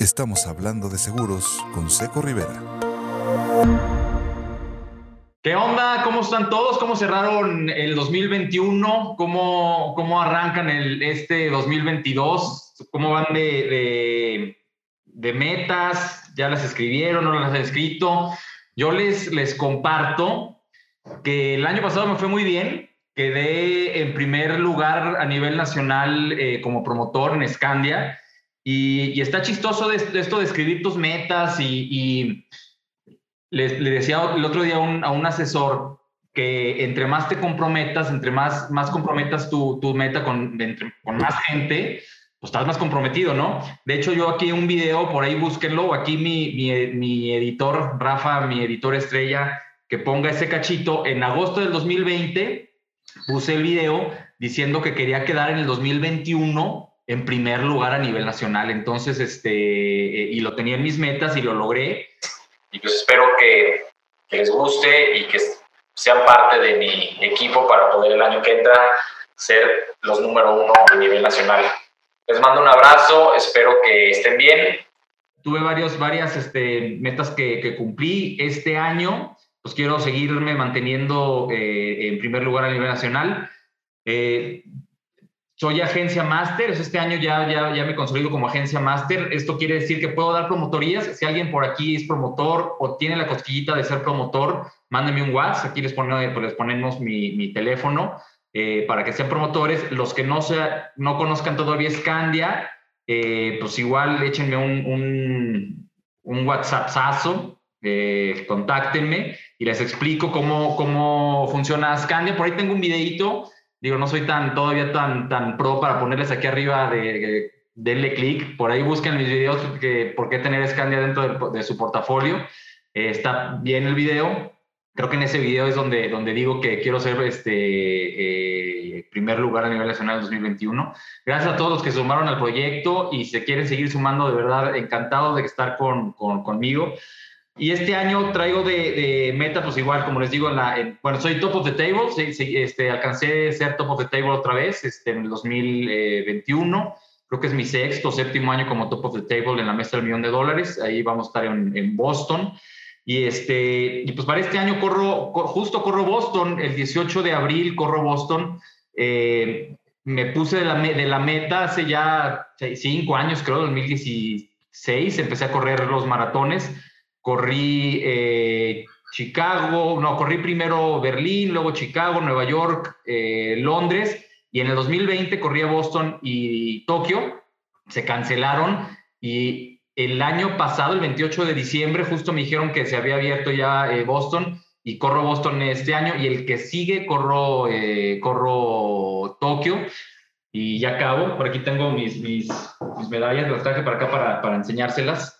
Estamos hablando de seguros con Seco Rivera. ¿Qué onda? ¿Cómo están todos? ¿Cómo cerraron el 2021? ¿Cómo, cómo arrancan el, este 2022? ¿Cómo van de, de, metas? ¿Ya las escribieron? ¿No las han escrito? Yo les, les comparto que el año pasado me fue muy bien. Quedé en primer lugar a nivel nacional eh, como promotor en Scandia y, está chistoso de, esto de escribir tus metas y, le, decía el otro día a un asesor que entre más te comprometas, entre más, más comprometas tu, tu meta con, con más gente, pues estás más comprometido, ¿no? De hecho, yo aquí un video, por ahí búsquenlo, aquí mi, mi, mi editor, Rafa, mi editor estrella, que ponga ese cachito, en agosto del 2020 puse el video diciendo que quería quedar en el 2021 en primer lugar a nivel nacional. Entonces, este, eh, y lo tenía en mis metas y lo logré. Y pues espero que, les guste y que sean parte de mi equipo para poder el año que entra ser los número uno a nivel nacional. Les mando un abrazo, espero que estén bien. Tuve varios, varias este, metas que, que, cumplí este año, pues quiero seguirme manteniendo eh, en primer lugar a nivel nacional. Eh, soy agencia máster, este año ya, ya, ya me consolido como agencia máster. Esto quiere decir que puedo dar promotorías. Si alguien por aquí es promotor o tiene la cosquillita de ser promotor, mándeme un WhatsApp. Aquí les, ponemos, les ponemos mi, mi teléfono eh, para que sean promotores. Los que no, sea, no conozcan todavía Scandia, eh, pues igual échenme un, un, un WhatsAppazo, eh, contáctenme y les explico cómo, cómo funciona Scandia. Por ahí tengo un videito Digo, no soy tan todavía tan, tan pro para ponerles aquí arriba de, denle clic. Por ahí busquen mis videos que por qué tener Scandia dentro de, su portafolio. Eh, está bien el video. Creo que en ese video es donde, donde digo que quiero ser este eh, primer lugar a nivel nacional en 2021. Gracias a todos los que sumaron al proyecto y se quieren seguir sumando, de verdad, encantado de estar con, con, conmigo. Y este año traigo de, de, meta, pues igual, como les digo, en la, bueno, soy top of the table, este, alcancé ser top of the table otra vez este, en el 2021. Creo que es mi sexto, séptimo año como top of the table en la mesa del millón de dólares. Ahí vamos a estar en, en Boston. Y, este, y pues para este año corro, justo corro Boston, el 18 de abril corro Boston. Eh, me puse de la, de la meta hace ya cinco años, creo, 2016, empecé a correr los maratones corrí eh, Chicago, no, corrí primero Berlín, luego Chicago, Nueva York, eh, Londres, y en el 2020 corrí a Boston y Tokio, se cancelaron y el año pasado, el 28 de diciembre, justo me dijeron que se había abierto ya eh, Boston y corro Boston este año y el que sigue corro, corro Tokio y ya acabo. Por aquí tengo mis, mis, medallas, las traje para acá para, para enseñárselas.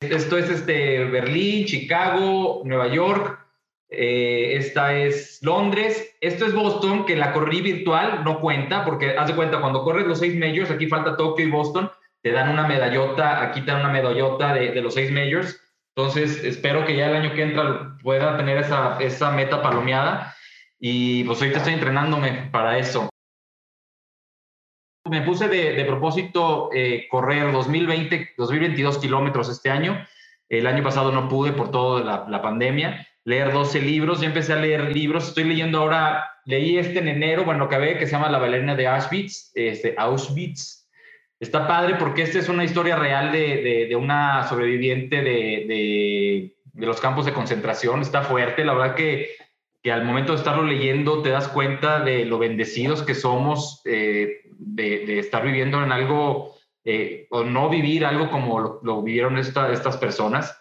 Esto es este, Berlín, Chicago, Nueva York. Eh, esta es Londres. Esto es Boston, que la corrí virtual no cuenta, porque haz de cuenta, cuando corres los seis majors, aquí falta Tokio y Boston, te dan una medallota, aquí te dan una medallota de, los seis majors. Entonces, espero que ya el año que entra pueda tener esa, esa meta palomeada. Y pues ahorita estoy entrenándome para eso me puse de, propósito eh, correr 2020, 2022 kilómetros este año. El año pasado no pude por toda la, pandemia. Leer 12 libros, ya empecé a leer libros. Estoy leyendo ahora, leí este en enero, bueno, acabé, que se llama La bailarina de Auschwitz, este, Auschwitz. Está padre porque esta es una historia real de, de, una sobreviviente de, de, los campos de concentración. Está fuerte, la verdad que, que al momento de estarlo leyendo te das cuenta de lo bendecidos que somos. Eh, de, estar viviendo en algo eh, o no vivir algo como lo, vivieron estas personas.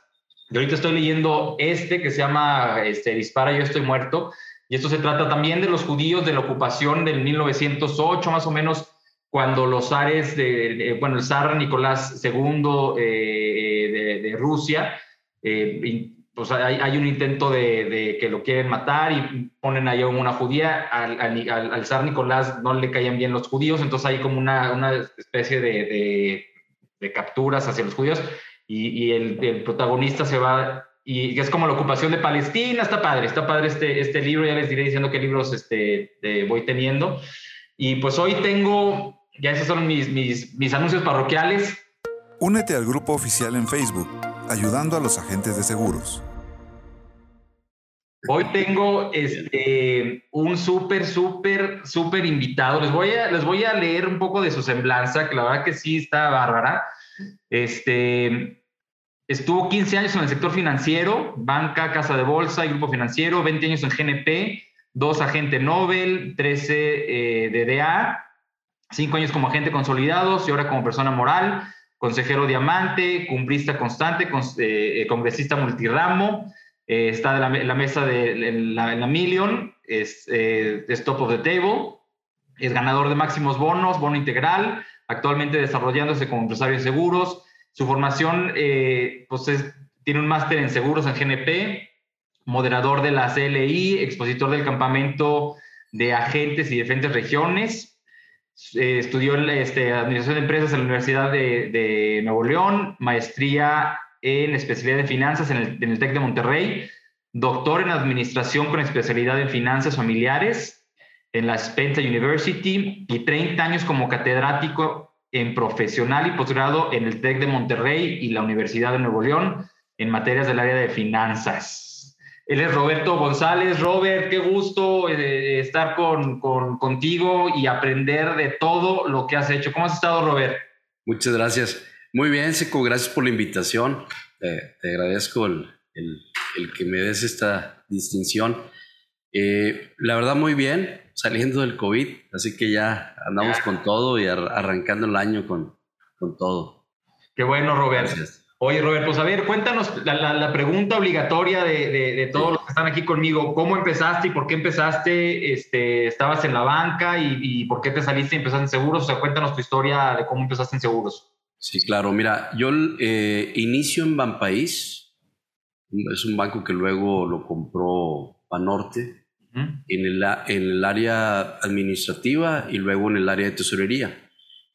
Yo ahorita estoy leyendo este que se llama este, Dispara, yo estoy muerto. Y esto se trata también de los judíos de la ocupación del 1908, más o menos, cuando los zares, de, bueno, el zar Nicolás II eh, de, de, Rusia eh, pues hay, hay un intento de, de, que lo quieren matar y ponen ahí a una judía. Al, al, al, zar Nicolás no le caían bien los judíos, entonces hay como una, una especie de, de, capturas hacia los judíos y, y el, el, protagonista se va y es como la ocupación de Palestina. Está padre, está padre este, este libro. Ya les diré diciendo qué libros este, voy teniendo. Y pues hoy tengo, ya esos son mis, mis, mis anuncios parroquiales Únete al grupo oficial en Facebook, ayudando a los agentes de seguros. Hoy tengo este, un súper, súper, súper invitado. Les voy, a, les voy a leer un poco de su semblanza, que la verdad que sí está bárbara. Este, estuvo 15 años en el sector financiero, banca, casa de bolsa y grupo financiero, 20 años en GNP, dos agente Nobel, 13 eh, DDA, 5 años como agente consolidado y ahora como persona moral, consejero diamante, cumplista constante, eh, congresista multiramo eh, está en la, mesa de la, Million, es, eh, top of the table, es ganador de máximos bonos, bono integral, actualmente desarrollándose como empresario de seguros. Su formación, eh, pues tiene un máster en seguros en GNP, moderador de la CLI, expositor del campamento de agentes y diferentes regiones. Eh, estudió este, Administración de Empresas en la Universidad de, Nuevo León, maestría en especialidad de finanzas en el, en TEC de Monterrey, doctor en administración con especialidad en finanzas familiares en la Spencer University y 30 años como catedrático en profesional y posgrado en el TEC de Monterrey y la Universidad de Nuevo León en materias del área de finanzas. Él es Roberto González. Robert, qué gusto eh, estar con, con, contigo y aprender de todo lo que has hecho. ¿Cómo has estado, Robert? Muchas gracias. Muy bien, Seco, gracias por la invitación. te agradezco el, que me des esta distinción. Eh, la verdad, muy bien, saliendo del COVID, así que ya andamos con todo y arrancando el año con, con todo. Qué bueno, Robert. Oye, Robert, pues a ver, cuéntanos la, pregunta obligatoria de, todos los que están aquí conmigo. ¿Cómo empezaste y por qué empezaste? Este, ¿Estabas en la banca y, y por qué te saliste y empezaste en seguros? O sea, cuéntanos tu historia de cómo empezaste en seguros. Sí, claro. Mira, yo eh, inicio en Banpaís. Es un banco que luego lo compró Banorte en, el, en el área administrativa y luego en el área de tesorería.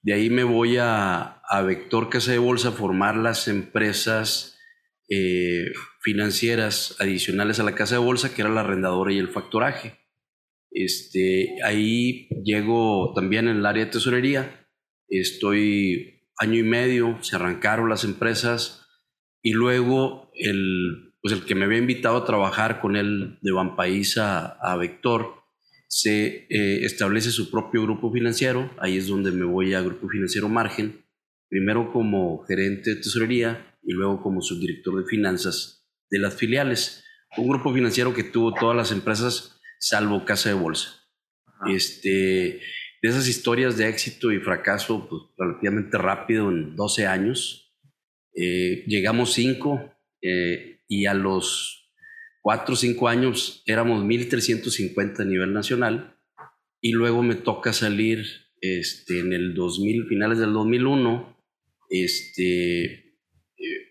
De ahí me voy a, a Vector Casa de Bolsa a formar las empresas eh, financieras adicionales a la Casa de Bolsa, que era la arrendadora y el factoraje. Este, ahí llego también en el área de tesorería. Estoy año y medio, se arrancaron las empresas y luego el, pues el que me había invitado a trabajar con él de Banpaís a, a Vector, se eh, establece su propio grupo financiero, ahí es donde me voy a Grupo Financiero Margen, primero como gerente de tesorería y luego como subdirector de finanzas de las filiales. Un grupo financiero que tuvo todas las empresas salvo Casa de Bolsa. Este, de esas historias de éxito y fracaso pues, relativamente rápido en 12 años. Eh, llegamos 5 eh, y a los 4 o 5 años éramos 1.350 a nivel nacional y luego me toca salir este, en el 2000, finales del 2001, este, eh,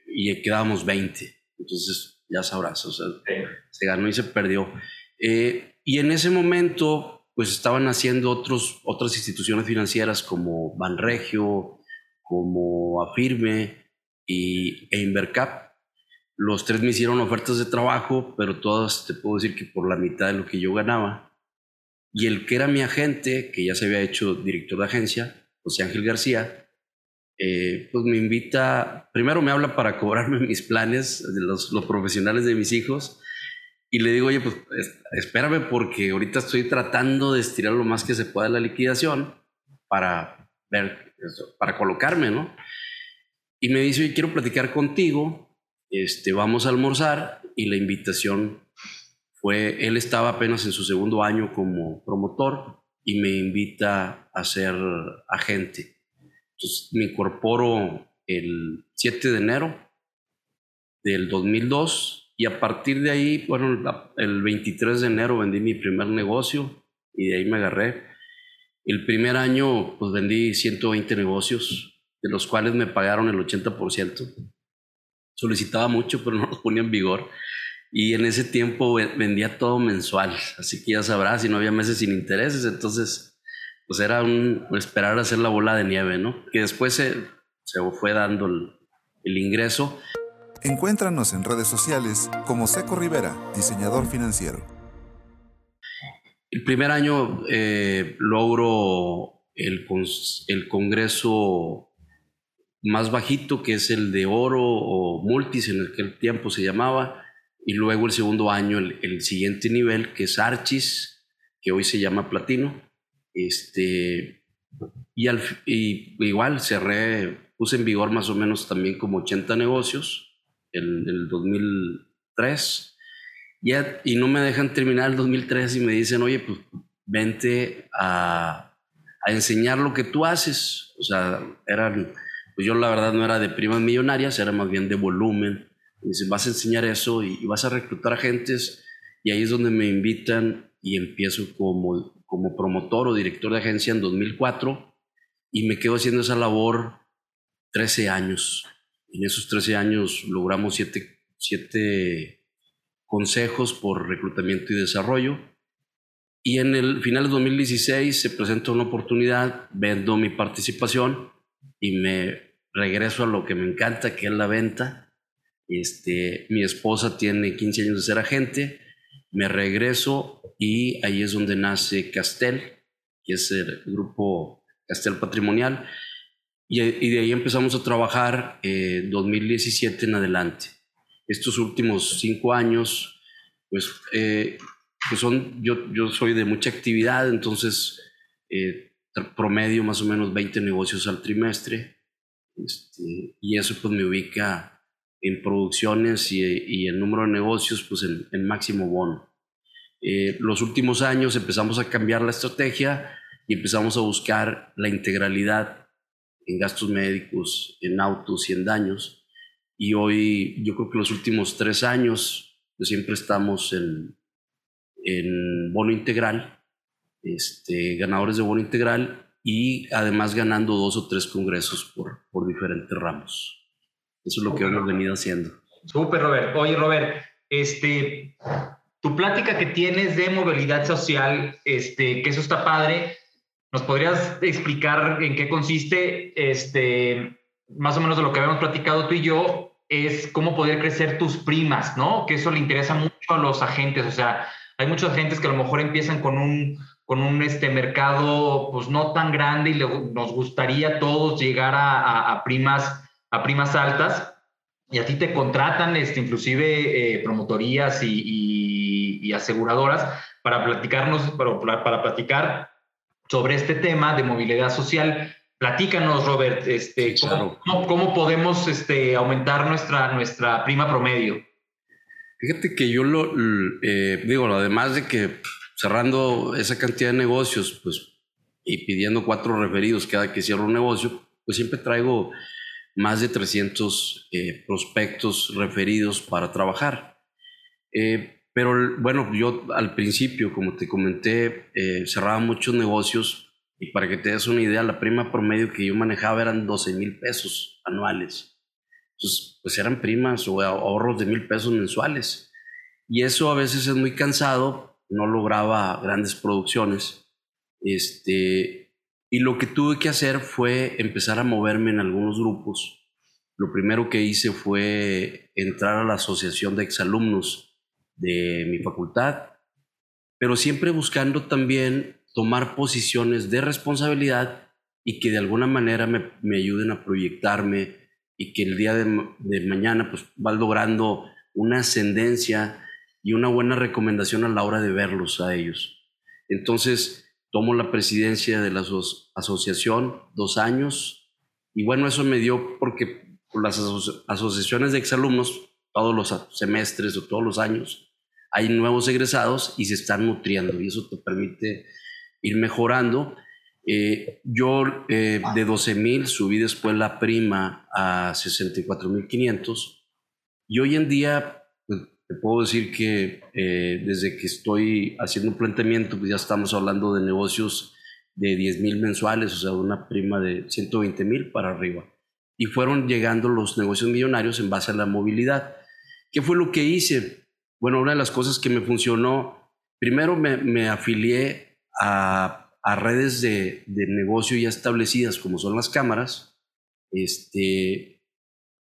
y quedábamos 20. Entonces, ya sabrás, o sea, se ganó y se perdió. y en ese momento pues estaban haciendo otros, otras instituciones financieras como Banregio, como Afirme y, e Invercap. Los tres me hicieron ofertas de trabajo, pero todas te puedo decir que por la mitad de lo que yo ganaba. Y el que era mi agente, que ya se había hecho director de agencia, José Ángel García, eh, pues me invita, primero me habla para cobrarme mis planes los, los profesionales de mis hijos y le digo, oye, pues espérame porque ahorita estoy tratando de estirar lo más que se pueda la liquidación para ver, para colocarme, ¿no? Y me dice, oye, quiero platicar contigo, este, vamos a almorzar y la invitación fue, él estaba apenas en su segundo año como promotor y me invita a ser agente. Entonces me incorporo el 7 de enero del 2002 y a partir de ahí, bueno, el 23 de enero vendí mi primer negocio y de ahí me agarré. El primer año, pues vendí 120 negocios, de los cuales me pagaron el 80%. Solicitaba mucho, pero no los ponía en vigor. Y en ese tiempo vendía todo mensual, así que ya sabrás, si no había meses sin intereses, entonces pues era un esperar a hacer la bola de nieve, ¿no? Que después se, se fue dando el, el ingreso. Encuéntranos en redes sociales como Seco Rivera, diseñador financiero. El primer año eh, logro el, el, Congreso más bajito, que es el de oro o multis, en aquel tiempo se llamaba, y luego el segundo año, el, siguiente nivel, que es archis, que hoy se llama platino. Este, y, al, y igual cerré, puse en vigor más o menos también como 80 negocios en el 2003. Y, y no me dejan terminar el 2003 y me dicen, oye, pues vente a, a enseñar lo que tú haces. O sea, eran pues yo la verdad no era de primas millonarias, era más bien de volumen. Dicen, vas a enseñar eso y, vas a reclutar agentes y ahí es donde me invitan y empiezo como, como promotor o director de agencia en 2004 y me quedo haciendo esa labor 13 años. En esos 13 años logramos siete, siete consejos por reclutamiento y desarrollo. Y en el final de 2016 se presenta una oportunidad, vendo mi participación y me regreso a lo que me encanta, que es la venta. Este, mi esposa tiene 15 años de ser agente, me regreso y ahí es donde nace Castel, que es el grupo Castel Patrimonial, y, de ahí empezamos a trabajar eh, 2017 en adelante. Estos últimos cinco años, pues, eh, pues son, yo, yo soy de mucha actividad, entonces eh, promedio más o menos 20 negocios al trimestre este, y eso pues me ubica en producciones y, y el número de negocios pues en, máximo bono. Eh, los últimos años empezamos a cambiar la estrategia y empezamos a buscar la integralidad en gastos médicos, en autos y en daños. Y hoy yo creo que los últimos tres años pues siempre estamos en, en bono integral, este, ganadores de bono integral y además ganando dos o tres congresos por, por diferentes ramos. Eso es lo que hemos venido haciendo. Súper, Robert. Oye, Robert, este, tu plática que tienes de movilidad social, este, que eso está padre, ¿nos podrías explicar en qué consiste? Este, más o menos de lo que habíamos platicado tú y yo, es cómo poder crecer tus primas, ¿no? Que eso le interesa mucho a los agentes, o sea, hay muchos agentes que a lo mejor empiezan con un con un este, mercado pues no tan grande y nos gustaría todos llegar a, primas, a primas altas y a ti te contratan este, inclusive eh, promotorías y, aseguradoras para platicarnos, para, para, platicar sobre este tema de movilidad social. Platícanos, Robert, este, ¿cómo, podemos este, aumentar nuestra, nuestra prima promedio? Fíjate que yo lo eh, digo, además de que cerrando esa cantidad de negocios, pues, y pidiendo cuatro referidos cada que cierro un negocio, pues siempre traigo más de 300 eh, prospectos referidos para trabajar. Eh, pero bueno, yo al principio, como te comenté, eh, cerraba muchos negocios y para que te des una idea, la prima promedio que yo manejaba eran 12 mil pesos anuales. Entonces, pues eran primas o ahorros de mil pesos mensuales. Y eso a veces es muy cansado no lograba grandes producciones. Este, y lo que tuve que hacer fue empezar a moverme en algunos grupos. Lo primero que hice fue entrar a la asociación de exalumnos de mi facultad, pero siempre buscando también tomar posiciones de responsabilidad y que de alguna manera me, me ayuden a proyectarme y que el día de, de mañana pues va logrando una ascendencia y una buena recomendación a la hora de verlos a ellos. Entonces, tomo la presidencia de la asociación dos años y bueno, eso me dio porque las asociaciones de exalumnos, todos los semestres o todos los años, hay nuevos egresados y se están nutriendo y eso te permite ir mejorando. Eh, yo eh, de 12 mil subí después la prima a 64 mil 500 y hoy en día te puedo decir que eh, desde que estoy haciendo un planteamiento, pues ya estamos hablando de negocios de 10 mil mensuales, o sea, una prima de 120 mil para arriba. Y fueron llegando los negocios millonarios en base a la movilidad. ¿Qué fue lo que hice? Bueno, una de las cosas que me funcionó, primero me, me afilié a, a redes de, de, negocio ya establecidas, como son las cámaras. Este,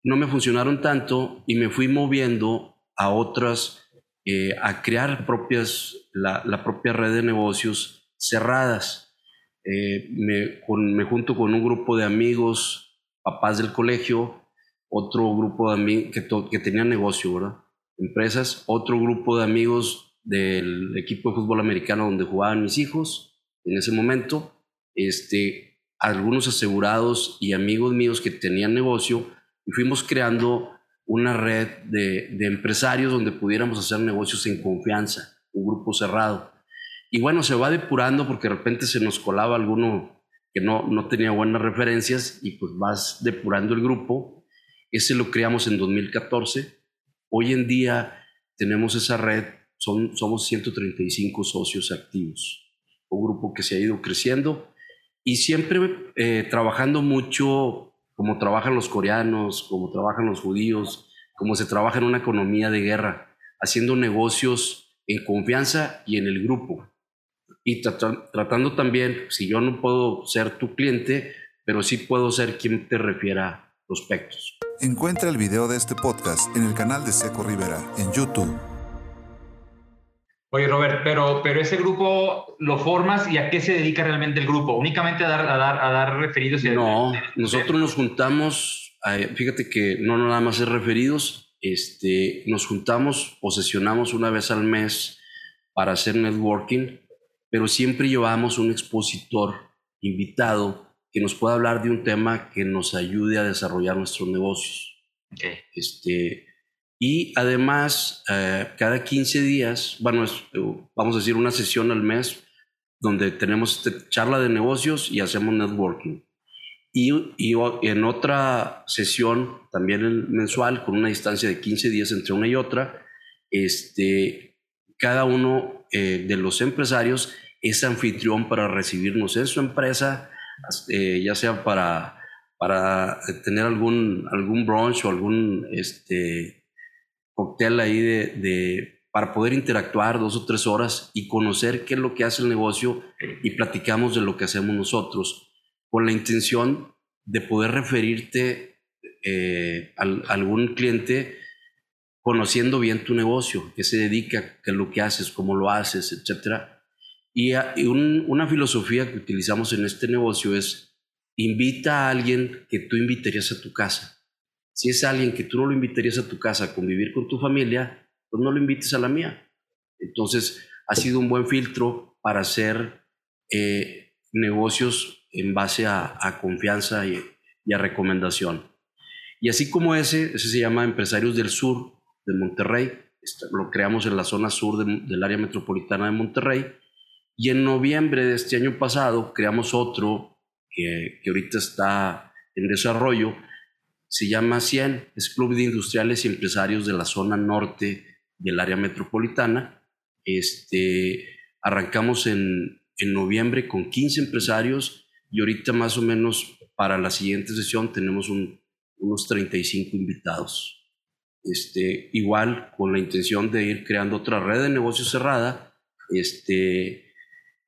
no me funcionaron tanto y me fui moviendo a otras, eh, a crear propias, la, propia red de negocios cerradas. Eh, me, junto con un grupo de amigos papás del colegio, otro grupo de amigos que, que tenían negocio, ¿verdad? Empresas, otro grupo de amigos del equipo de fútbol americano donde jugaban mis hijos en ese momento, este, algunos asegurados y amigos míos que tenían negocio, y fuimos creando una red de, empresarios donde pudiéramos hacer negocios en confianza, un grupo cerrado. Y bueno, se va depurando porque de repente se nos colaba alguno que no, no tenía buenas referencias y pues vas depurando el grupo. Ese lo creamos en 2014. Hoy en día tenemos esa red, son, somos 135 socios activos, un grupo que se ha ido creciendo y siempre eh, trabajando mucho como trabajan los coreanos, como trabajan los judíos, como se trabaja en una economía de guerra, haciendo negocios en confianza y en el grupo y tratando también, si yo no puedo ser tu cliente, pero sí puedo ser quien te refiera prospectos. Encuentra el video de este podcast en el canal de Seco Rivera en YouTube. Oye, Robert, pero, pero ese grupo lo formas y a qué se dedica realmente el grupo? ¿Únicamente a dar, a dar, a dar referidos? Y no, nosotros nos juntamos, fíjate que no nada más es referidos, este, nos juntamos o sesionamos una vez al mes para hacer networking pero siempre llevamos un expositor invitado que nos pueda hablar de un tema que nos ayude a desarrollar nuestros negocios. Este, y además, eh, cada 15 días, bueno, vamos a decir una sesión al mes donde tenemos este charla de negocios y hacemos networking. Y, y, en otra sesión, también mensual, con una distancia de 15 días entre una y otra, este, cada uno eh, de los empresarios es anfitrión para recibirnos en su empresa, eh, ya sea para, para tener algún, algún brunch o algún este, cóctel ahí de, de, para poder interactuar dos o tres horas y conocer qué es lo que hace el negocio y platicamos de lo que hacemos nosotros, con la intención de poder referirte eh, a, algún cliente conociendo bien tu negocio, qué se dedica, qué es lo que haces, cómo lo haces, etcétera y, una filosofía que utilizamos en este negocio es invita a alguien que tú invitarías a tu casa. Si es alguien que tú no lo invitarías a tu casa a convivir con tu familia, pues no lo invites a la mía. Entonces, ha sido un buen filtro para hacer eh, negocios en base a, confianza y, a recomendación. Y así como ese, ese se llama Empresarios del Sur de Monterrey, lo creamos en la zona sur del área metropolitana de Monterrey y en noviembre de este año pasado creamos otro que, que ahorita está en desarrollo, se llama CIEN, es Club de Industriales y Empresarios de la zona norte del área metropolitana. Este, arrancamos en, en noviembre con 15 empresarios y ahorita más o menos para la siguiente sesión tenemos un, unos 35 invitados. Este, igual con la intención de ir creando otra red de negocios cerrada, este,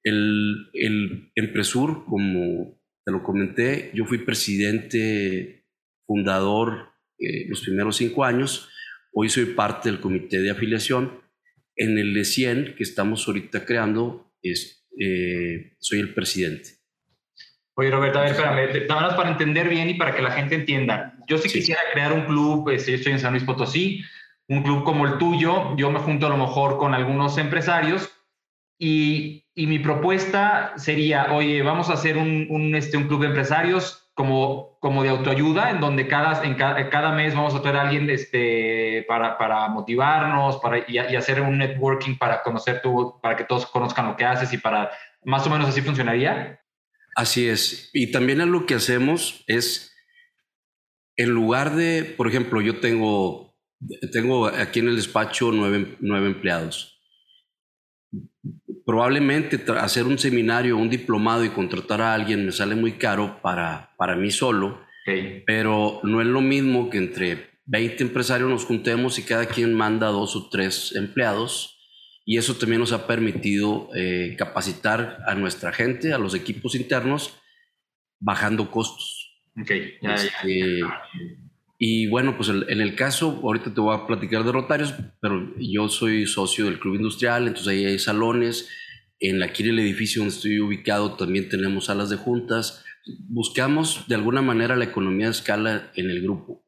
el, el Empresur, como te lo comenté, yo fui presidente fundador eh, los primeros cinco años. Hoy soy parte del comité de afiliación. En el de 100 que estamos ahorita creando, es, eh, soy el presidente. Oye, Roberto, a ver, espérame, nada más para entender bien y para que la gente entienda. Yo sí, quisiera crear un club, este, yo estoy en San Luis Potosí, un club como el tuyo, yo me junto a lo mejor con algunos empresarios y, y, mi propuesta sería, oye, vamos a hacer un, un, este, un club de empresarios como, como de autoayuda, en donde cada, en cada, cada mes vamos a traer a alguien este, para, para motivarnos para, y, y, hacer un networking para conocer tú, para que todos conozcan lo que haces y para más o menos así funcionaría. Así es. Y también lo que hacemos es, en lugar de, por ejemplo, yo tengo, tengo aquí en el despacho nueve, nueve empleados probablemente hacer un seminario, un diplomado y contratar a alguien me sale muy caro para, para mí solo, pero no es lo mismo que entre 20 empresarios nos juntemos y cada quien manda dos o tres empleados y eso también nos ha permitido eh, capacitar a nuestra gente, a los equipos internos, bajando costos. Okay. Ya, ya, este, y bueno, pues en el caso, ahorita te voy a platicar de Rotarios, pero yo soy socio del Club Industrial, entonces ahí hay salones. En aquí en el edificio donde estoy ubicado también tenemos salas de juntas, buscamos de alguna manera la economía de escala en el grupo.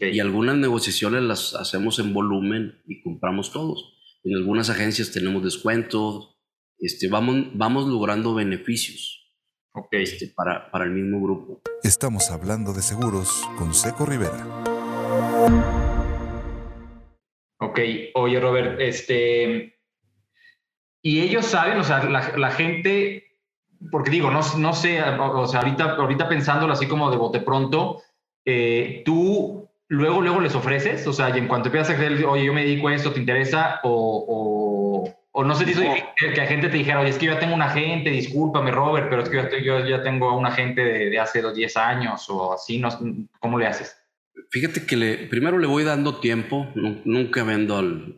Y algunas negociaciones las hacemos en volumen y compramos todos. En algunas agencias tenemos descuentos, este, vamos, vamos logrando beneficios este, para, para el mismo grupo. Estamos hablando de seguros con Seco Rivera. Ok, oye Robert, este, y ellos saben, o sea, la, gente, porque digo, no, no sé, o sea, ahorita, ahorita pensándolo así como de bote pronto, eh, tú luego, luego les ofreces, o sea, y en cuanto empiezas a creer, oye, yo me dedico a esto, ¿te interesa? O, o, no sé si que, la gente te dijera, oye, es que yo ya tengo un agente, discúlpame, Robert, pero es que yo, ya tengo un agente de, de hace 10 años o así, no, ¿cómo le haces? Fíjate que le, primero le voy dando tiempo, nunca vendo al,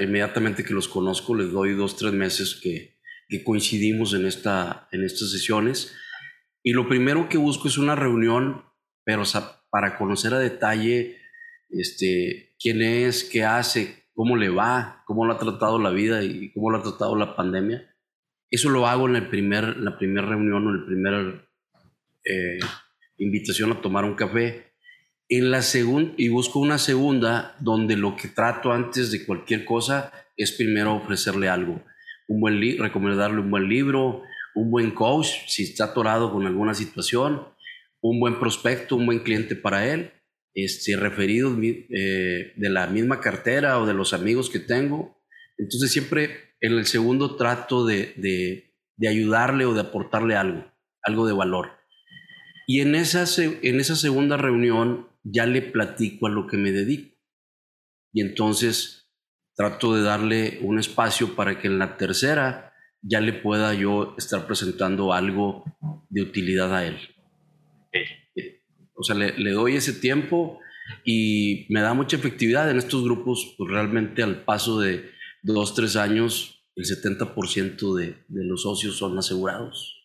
inmediatamente que los conozco, les doy dos, tres meses que, que coincidimos en, esta, en estas sesiones. Y lo primero que busco es una reunión, pero para conocer a detalle este, quién es, qué hace, cómo le va, cómo lo ha tratado la vida y cómo lo ha tratado la pandemia. Eso lo hago en el primer, la primera reunión o en el primer eh, invitación a tomar un café. En la segunda, y busco una segunda donde lo que trato antes de cualquier cosa es primero ofrecerle algo. Un buen recomendarle un buen libro, un buen coach si está atorado con alguna situación, un buen prospecto, un buen cliente para él, este, referidos eh, de la misma cartera o de los amigos que tengo. Entonces siempre en el segundo trato de, de, de ayudarle o de aportarle algo, algo de valor. Y en esa, en esa segunda reunión ya le platico a lo que me dedico. Y entonces trato de darle un espacio para que en la tercera ya le pueda yo estar presentando algo de utilidad a él. O sea, le, doy ese tiempo y me da mucha efectividad en estos grupos. Pues realmente al paso de dos, tres años, el 70% de, de los socios son asegurados.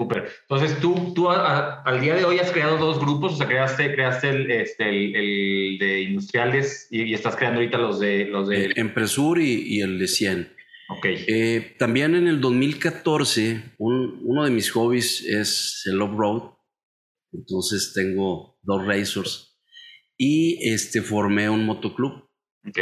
Súper. Entonces, tú, tú al día de hoy has creado dos grupos, o sea, creaste, creaste el, este, el, de industriales y, estás creando ahorita los de... Los de... Empresur y, el de 100. Ok. Eh, también en el 2014, uno de mis hobbies es el off-road. Entonces tengo dos racers y este, formé un motoclub. Ok.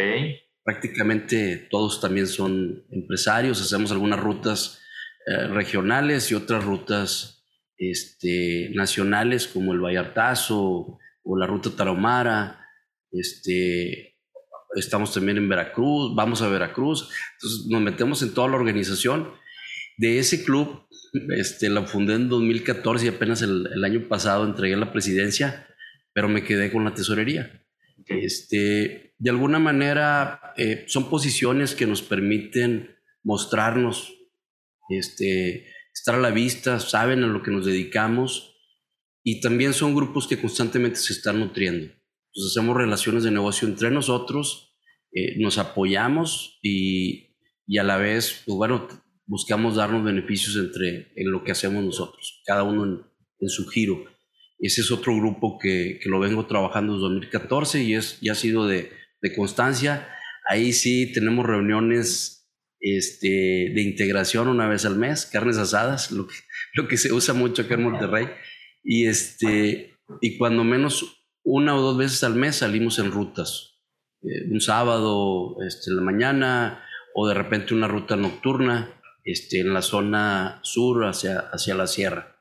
Prácticamente todos también son empresarios, hacemos algunas rutas eh, regionales y otras rutas este, nacionales como el Vallartazo o la ruta Tarahumara. Este, estamos también en Veracruz, vamos a Veracruz. Entonces nos metemos en toda la organización. De ese club, este, la fundé en 2014 y apenas el, año pasado entregué la presidencia, pero me quedé con la tesorería. Este, de alguna manera, eh, son posiciones que nos permiten mostrarnos este, estar a la vista, saben a lo que nos dedicamos y también son grupos que constantemente se están nutriendo. Entonces hacemos relaciones de negocio entre nosotros, eh, nos apoyamos y, y, a la vez, pues bueno, buscamos darnos beneficios entre en lo que hacemos nosotros, cada uno en, en su giro. Ese es otro grupo que, que, lo vengo trabajando desde 2014 y, es, y ha sido de, de constancia. Ahí sí tenemos reuniones este, de integración una vez al mes, carnes asadas, lo que, lo que se usa mucho acá en Monterrey. Y, este, y cuando menos una o dos veces al mes salimos en rutas. Eh, un sábado este, en la mañana o de repente una ruta nocturna este, en la zona sur hacia, hacia la sierra.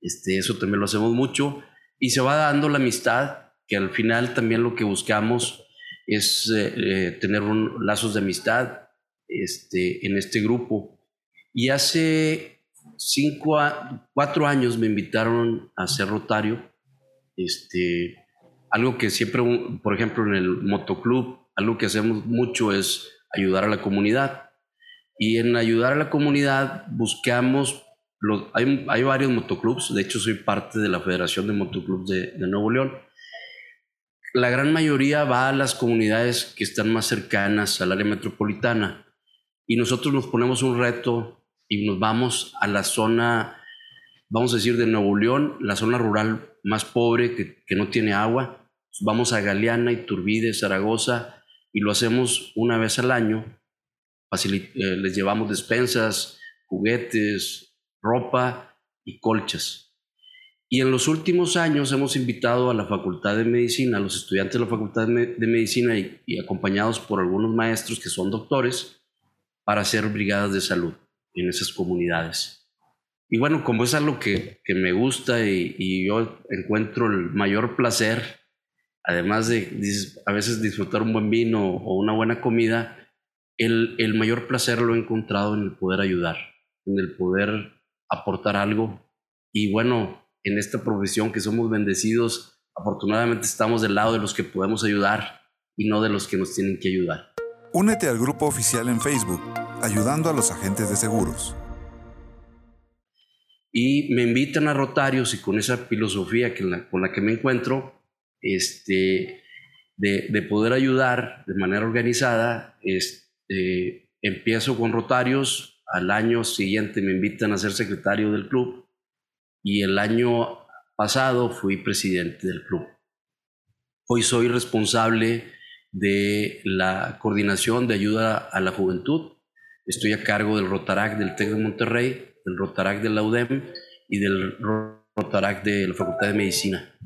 Este, eso también lo hacemos mucho y se va dando la amistad, que al final también lo que buscamos es eh, eh, tener un, lazos de amistad, este, en este grupo. Y hace cinco, cuatro años me invitaron a ser rotario. Este, algo que siempre, por ejemplo, en el motoclub, algo que hacemos mucho es ayudar a la comunidad. Y en ayudar a la comunidad buscamos, los, hay, hay varios motoclubs, de hecho soy parte de la Federación de Motoclubs de, de Nuevo León. La gran mayoría va a las comunidades que están más cercanas al área metropolitana y nosotros nos ponemos un reto y nos vamos a la zona, vamos a decir, de Nuevo León, la zona rural más pobre que, que no tiene agua. Vamos a Galeana, Iturbide, Zaragoza y lo hacemos una vez al año. Eh, les llevamos despensas, juguetes, ropa y colchas. Y en los últimos años hemos invitado a la Facultad de Medicina, a los estudiantes de la Facultad de Medicina y, acompañados por algunos maestros que son doctores, para hacer brigadas de salud en esas comunidades. Y bueno, como es algo que, que me gusta y, yo encuentro el mayor placer, además de a veces disfrutar un buen vino o una buena comida, el, el mayor placer lo he encontrado en el poder ayudar, en el poder aportar algo. Y bueno, en esta profesión que somos bendecidos, afortunadamente estamos del lado de los que podemos ayudar y no de los que nos tienen que ayudar. Únete al grupo oficial en Facebook, ayudando a los agentes de seguros. Y me invitan a Rotarios y con esa filosofía que con la que me encuentro, este, de, de, poder ayudar de manera organizada, este, empiezo con Rotarios, al año siguiente me invitan a ser secretario del club y el año pasado fui presidente del club. Hoy soy responsable de la coordinación de ayuda a la juventud. Estoy a cargo del Rotarac del TEC de Monterrey, del Rotarac de la UDEM y del Rotarac de la Facultad de Medicina.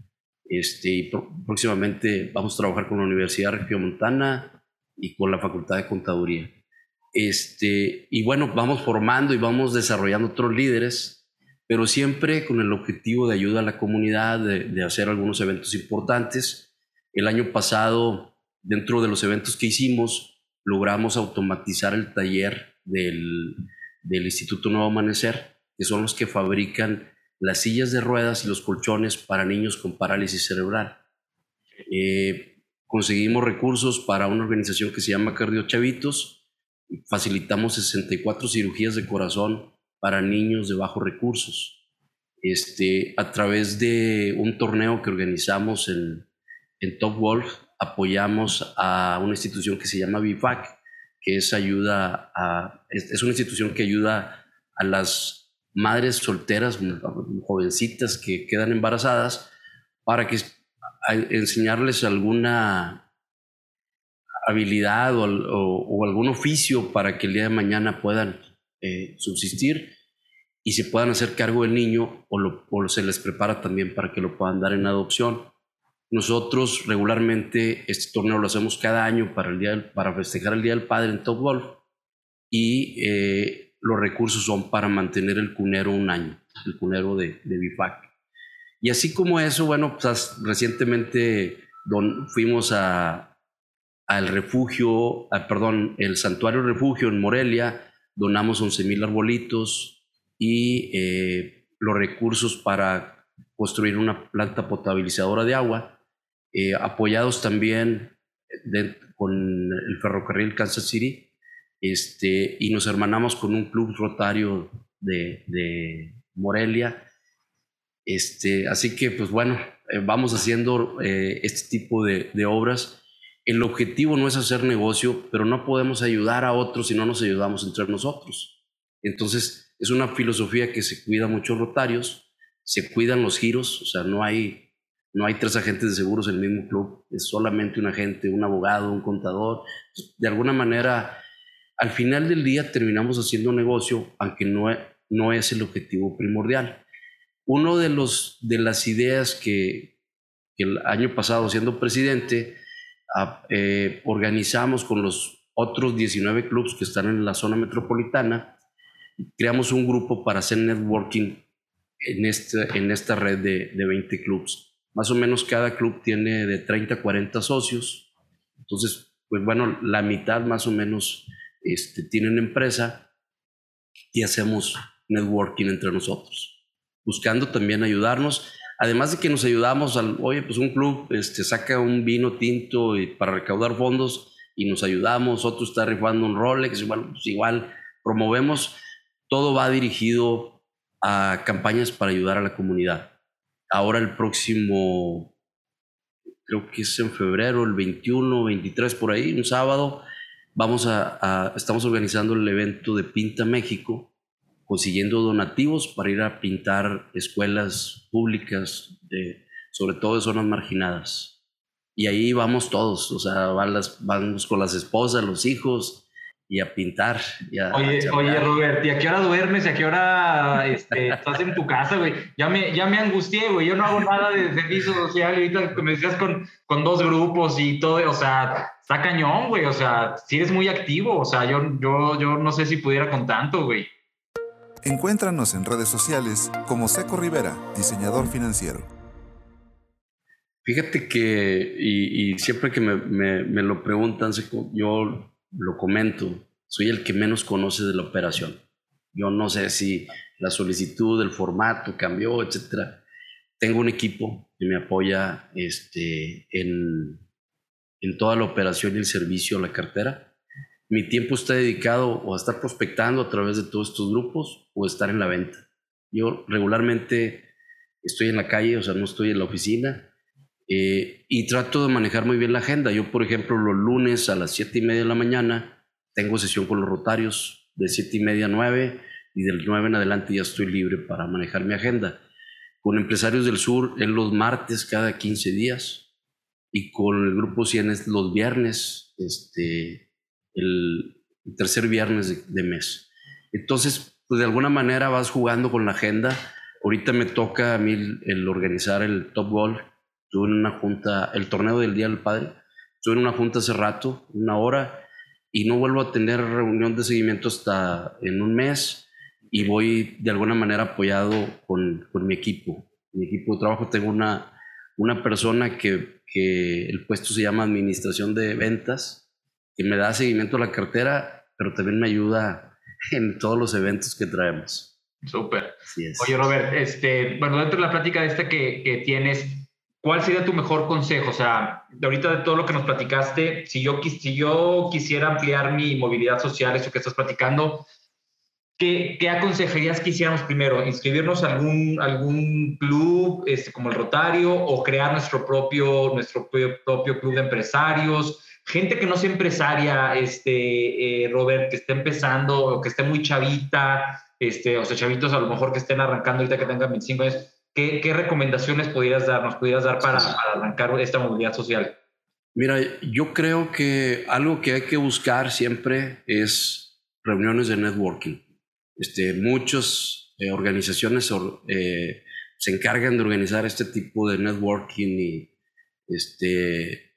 Este, y próximamente vamos a trabajar con la Universidad Regiomontana y con la Facultad de Contaduría. Este, y bueno, vamos formando y vamos desarrollando otros líderes pero siempre con el objetivo de ayuda a la comunidad, de, hacer algunos eventos importantes. El año pasado, dentro de los eventos que hicimos, logramos automatizar el taller del, del Instituto Nuevo Amanecer, que son los que fabrican las sillas de ruedas y los colchones para niños con parálisis cerebral. Eh, conseguimos recursos para una organización que se llama Cardio Chavitos, facilitamos 64 cirugías de corazón para niños de bajos recursos. Este, a través de un torneo que organizamos en, en Top Wolf, apoyamos a una institución que se llama BIFAC, que es ayuda a, es, una institución que ayuda a las madres solteras, jovencitas que quedan embarazadas, para que enseñarles alguna habilidad o, o, algún oficio para que el día de mañana puedan eh, subsistir y se puedan hacer cargo del niño o, lo, se les prepara también para que lo puedan dar en adopción. Nosotros regularmente este torneo lo hacemos cada año para, el día para festejar el Día del Padre en Top Golf y eh, los recursos son para mantener el cunero un año, el cunero de, de BIFAC. Y así como eso, bueno, pues recientemente don, fuimos a, al refugio, perdón, el santuario refugio en Morelia, donamos 11 mil arbolitos y eh, los recursos para construir una planta potabilizadora de agua, eh, apoyados también con el ferrocarril Kansas City, este, y nos hermanamos con un club rotario de, de Morelia. Este, así que, pues bueno, eh, vamos haciendo este tipo de, de obras el objetivo no es hacer negocio, pero no podemos ayudar a otros si no nos ayudamos entre nosotros. Entonces, es una filosofía que se cuida muchos rotarios, se cuidan los giros, o sea, no hay, no hay tres agentes de seguros en el mismo club, es solamente un agente, un abogado, un contador. De alguna manera, al final del día terminamos haciendo negocio, aunque no, no es el objetivo primordial. Uno de, los, de las ideas que, que el año pasado, siendo presidente, eh, organizamos con los otros 19 clubes que están en la zona metropolitana, creamos un grupo para hacer networking en, este, en esta red de, de 20 clubes. Más o menos cada club tiene de 30 a 40 socios. Entonces, pues bueno, la mitad más o menos este, tienen empresa y hacemos networking entre nosotros, buscando también ayudarnos además de que nos ayudamos, al, oye, pues un club este, saca un vino tinto para recaudar fondos y nos ayudamos, otro está rifando un Rolex, pues igual promovemos, todo va dirigido a campañas para ayudar a la comunidad. Ahora el próximo, creo que es en febrero, el 21, 23 por ahí, un sábado, vamos a estamos organizando el evento de Pinta México, consiguiendo donativos para ir a pintar escuelas públicas, de, sobre todo de zonas marginadas. Y ahí vamos todos, o sea, van las, vamos con las esposas, los hijos, y a pintar. oye, oye, Robert, ¿y a qué hora duermes? ¿Y a qué hora este, estás en tu casa, güey? Ya me, ya me angustié, güey. Yo no hago nada de servicio social. Ahorita me decías con, con dos grupos y todo, o sea, está cañón, güey. O sea, si eres muy activo. O sea, yo, yo, yo no sé si pudiera con tanto, güey. Encuéntranos en redes sociales como Seco Rivera, diseñador financiero. Fíjate que, y, siempre que me, lo preguntan, yo lo comento, soy el que menos conoce de la operación. Yo no sé si la solicitud, el formato cambió, etcétera. Tengo un equipo que me apoya este, en, en toda la operación y el servicio a la cartera. Mi tiempo está dedicado o a estar prospectando a través de todos estos grupos o estar en la venta. Yo regularmente estoy en la calle, o sea, no estoy en la oficina eh, y trato de manejar muy bien la agenda. Yo, por ejemplo, los lunes a las 7 y media de la mañana tengo sesión con los rotarios de 7 y media a 9 y del 9 en adelante ya estoy libre para manejar mi agenda. Con empresarios del sur en los martes cada 15 días y con el grupo 100 los viernes, este, el, tercer viernes de, mes. Entonces, pues de alguna manera vas jugando con la agenda. Ahorita me toca a mí el organizar el Top Goal Estuve en una junta, el torneo del Día del Padre, estuve en una junta hace rato, una hora, y no vuelvo a tener reunión de seguimiento hasta en un mes y voy de alguna manera apoyado con, con mi equipo. Mi equipo de trabajo tengo una, una persona que, que el puesto se llama Administración de Ventas, me da seguimiento a la cartera, pero también me ayuda en todos los eventos que traemos. Súper. Oye, Robert, este, bueno, dentro de la plática de esta que, que tienes, ¿Cuál sería tu mejor consejo? O sea, de ahorita de todo lo que nos platicaste, si yo, si yo quisiera ampliar mi movilidad social, eso que estás platicando, ¿qué, qué aconsejarías que hiciéramos primero? ¿Inscribirnos a algún, algún club este, como el Rotario o crear nuestro propio, nuestro propio club de empresarios? Gente que no sea empresaria, este, eh, Robert, que esté empezando o que esté muy chavita, este, o sea, chavitos a lo mejor que estén arrancando ahorita que tengan 25 años ¿Qué, recomendaciones podrías dar, nos pudieras dar para, arrancar esta movilidad social? Mira, yo creo que algo que hay que buscar siempre es reuniones de networking. Este, muchas eh, organizaciones eh, se encargan de organizar este tipo de networking y este,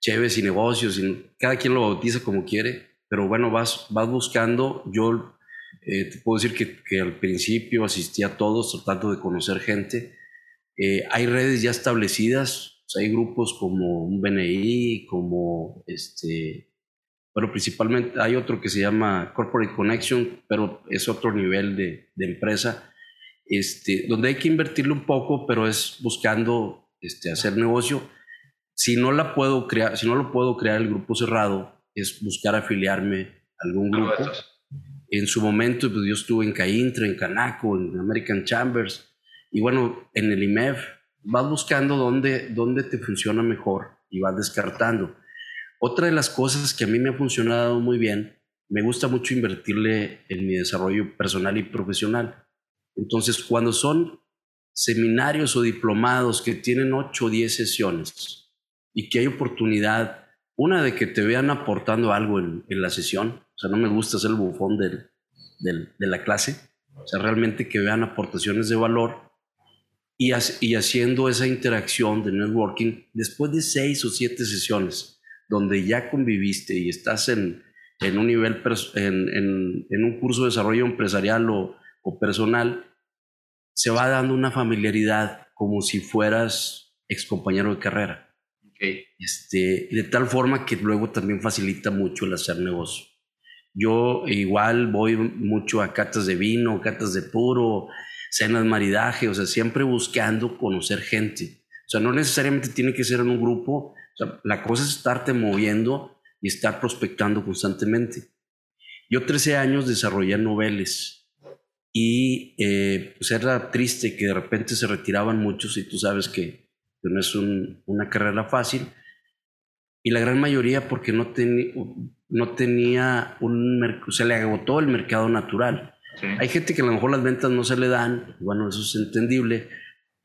cheves y negocios. Cada quien lo bautiza como quiere, pero bueno, vas, vas buscando. Yo eh, te puedo decir que, que, al principio asistí a todos tratando de conocer gente. Eh, hay redes ya establecidas, hay grupos como un BNI, como este, pero principalmente hay otro que se llama Corporate Connection, pero es otro nivel de, de empresa, este, donde hay que invertirle un poco, pero es buscando este, hacer negocio. Si no la puedo crear, si no lo puedo crear el grupo cerrado, es buscar afiliarme a algún grupo. En su momento, pues yo estuve en Caintra, en Canaco, en American Chambers, y bueno, en el IMEF vas buscando dónde, dónde te funciona mejor y vas descartando. Otra de las cosas que a mí me ha funcionado muy bien, me gusta mucho invertirle en mi desarrollo personal y profesional. Entonces, cuando son seminarios o diplomados que tienen 8 o 10 sesiones y que hay oportunidad, una de que te vean aportando algo en, en la sesión, o sea, no me gusta ser el bufón del, del, de la clase. O sea, realmente que vean aportaciones de valor y, y haciendo esa interacción de networking después de seis o siete sesiones donde ya conviviste y estás en, en un nivel, en, en, en, un curso de desarrollo empresarial o, o personal, se va dando una familiaridad como si fueras ex compañero de carrera. Okay. Este, de tal forma que luego también facilita mucho el hacer negocio. Yo igual voy mucho a catas de vino, catas de puro, cenas maridaje, o sea, siempre buscando conocer gente. O sea, no necesariamente tiene que ser en un grupo, o sea, la cosa es estarte moviendo y estar prospectando constantemente. Yo 13 años desarrollé noveles y eh, pues era triste que de repente se retiraban muchos y tú sabes que, no es una carrera fácil y la gran mayoría porque no, no tenía un mercado, se le agotó el mercado natural. Hay gente que a lo mejor las ventas no se le dan, bueno, eso es entendible,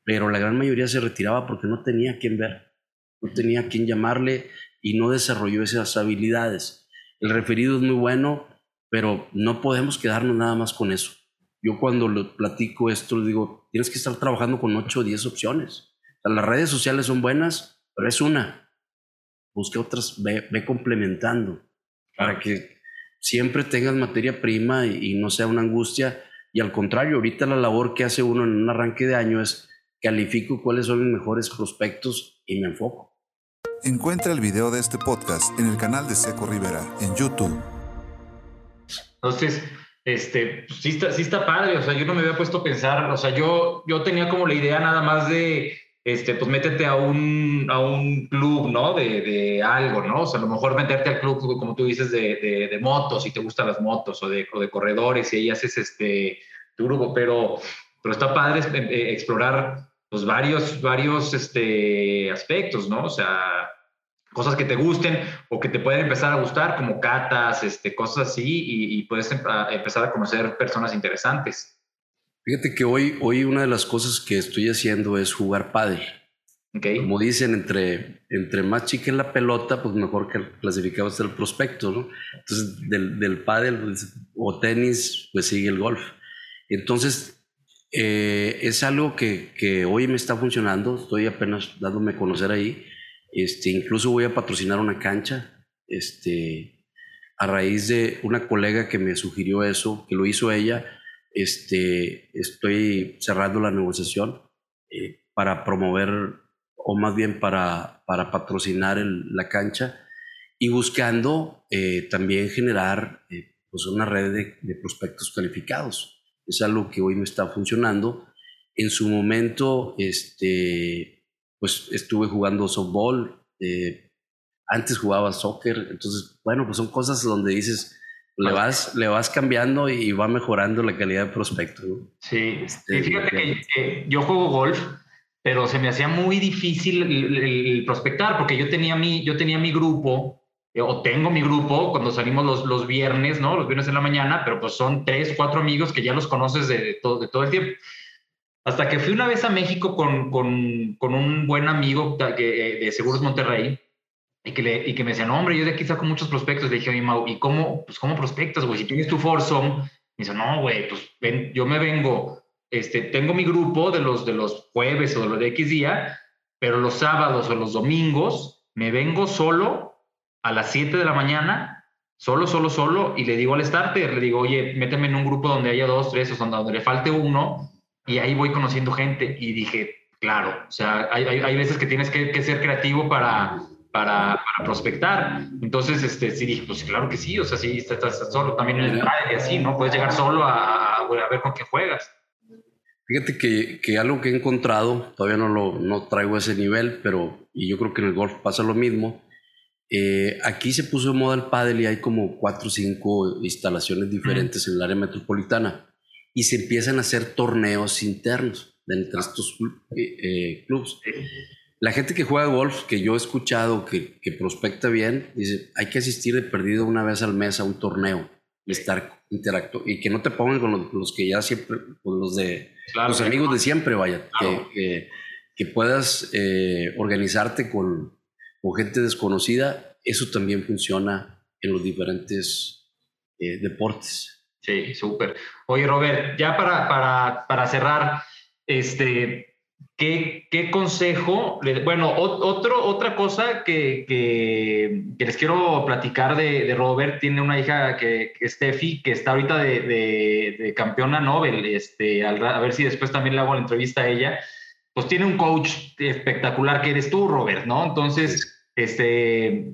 pero la gran mayoría se retiraba porque no tenía quien ver, no tenía quien llamarle y no desarrolló esas habilidades. El referido es muy bueno, pero no podemos quedarnos nada más con eso. Yo cuando lo platico esto, digo, tienes que estar trabajando con 8 o 10 opciones. Las redes sociales son buenas, pero es una. Busque otras, ve, complementando para que siempre tengas materia prima y, no sea una angustia. Y al contrario, ahorita la labor que hace uno en un arranque de año es califico cuáles son mis mejores prospectos y me enfoco. Encuentra el video de este podcast en el canal de Seco Rivera en YouTube. Entonces, este, pues, sí está, sí está padre, o sea, yo no me había puesto a pensar, o sea, yo, yo tenía como la idea nada más de, este, pues métete a un, a un club, ¿no? De, de algo, ¿no? O sea, a lo mejor meterte al club, como tú dices, de, de, motos, si te gustan las motos, o de, o de corredores, y ahí haces este, pero, pero está padre eh, explorar, pues, varios, varios, este, aspectos, ¿no? O sea, cosas que te gusten o que te pueden empezar a gustar, como catas, este, cosas así, y, puedes empezar a conocer personas interesantes. Fíjate que hoy, hoy una de las cosas que estoy haciendo es jugar pádel. Okay. Como dicen, entre, entre más chica la pelota, pues mejor que clasificado está el prospecto, ¿no? Entonces, del, del pádel pues, o tenis, pues sigue el golf. Entonces, eh, es algo que, que hoy me está funcionando, estoy apenas dándome a conocer ahí este, incluso voy a patrocinar una cancha, este, a raíz de una colega que me sugirió eso, que lo hizo ella, este, estoy cerrando la negociación eh, para promover, o más bien para, para patrocinar la cancha y buscando eh, también generar eh, pues una red de, de, prospectos calificados. Es algo que hoy me está funcionando. En su momento, este, pues estuve jugando softball, antes jugaba soccer, entonces, bueno, pues son cosas donde dices, le vas, le vas cambiando y va mejorando la calidad de prospecto. Sí, este, fíjate que, yo juego golf, pero se me hacía muy difícil el, prospectar, porque yo tenía mi, yo tenía mi grupo, eh, o tengo mi grupo cuando salimos los, los viernes, ¿no? Los viernes en la mañana, pero pues son tres, cuatro amigos que ya los conoces de todo, de todo el tiempo. Hasta que fui una vez a México con, con, con un buen amigo de, de Seguros Monterrey y que, le, y que me decía, no, hombre, yo de aquí saco muchos prospectos. Le dije, oye, Mau, ¿y cómo, pues, cómo prospectas, güey? Si tienes tu foursome, me dice, no, güey, pues ven, yo me vengo, este, tengo mi grupo de los, de los jueves o de los de X día, pero los sábados o los domingos me vengo solo a las 7 de la mañana, solo, solo, solo, y le digo al starter, le digo, oye, méteme en un grupo donde haya dos, tres, o donde le falte uno, y ahí voy conociendo gente y dije, claro, o sea, hay, hay, veces que tienes que, ser creativo para, para, prospectar. Entonces, este, sí dije, pues claro que sí, o sea, sí, estás solo también en el y así, ¿no? Puedes llegar solo a, a, ver con qué juegas. Fíjate que, que, algo que he encontrado, todavía no lo no traigo ese nivel, pero y yo creo que en el golf pasa lo mismo. Eh, aquí se puso de moda el pádel y hay como cuatro o cinco instalaciones diferentes en el área metropolitana y se empiezan a hacer torneos internos entre estos eh, eh, clubes. La gente que juega golf, que yo he escuchado que, que, prospecta bien, dice, hay que asistir de perdido una vez al mes a un torneo y estar interacto y que no te pongan con los, que ya siempre, con los de los amigos de siempre, vaya, que, que, puedas eh, organizarte con, con, gente desconocida, eso también funciona en los diferentes deportes. Sí, súper. Oye, Robert, ya para, para, para cerrar, este, ¿qué, qué consejo? bueno, otro, otra cosa que, que, les quiero platicar de, de, Robert, tiene una hija que, que Steffi, que está ahorita de, de, de campeona Nobel, este, a ver si después también le hago la entrevista a ella, pues tiene un coach espectacular que eres tú, Robert, ¿no? Entonces, este,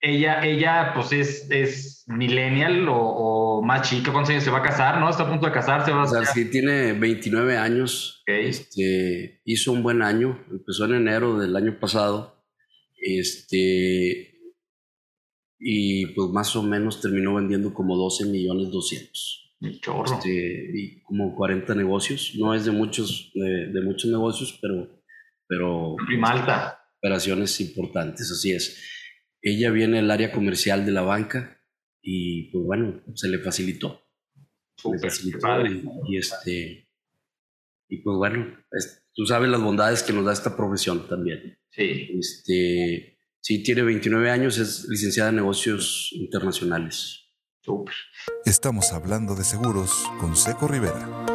ella, ella pues es, es millennial o, más chica, ¿cuántos años se va a casar? ¿No? Está a punto de casarse. o sea, sí, tiene 29 años. Este, hizo un buen año, empezó en enero del año pasado. Este, y pues más o menos terminó vendiendo como 12 millones 200. Chorro. Este, y como 40 negocios. No es de muchos, de, muchos negocios, pero... pero Malta. Operaciones importantes, así es. Ella viene del área comercial de la banca y pues bueno, se le facilitó. Se le facilitó y, este y pues bueno, tú sabes las bondades que nos da esta profesión también. Sí. Este, sí, tiene 29 años, es licenciada en negocios internacionales. Super. Estamos hablando de seguros con Seco Rivera.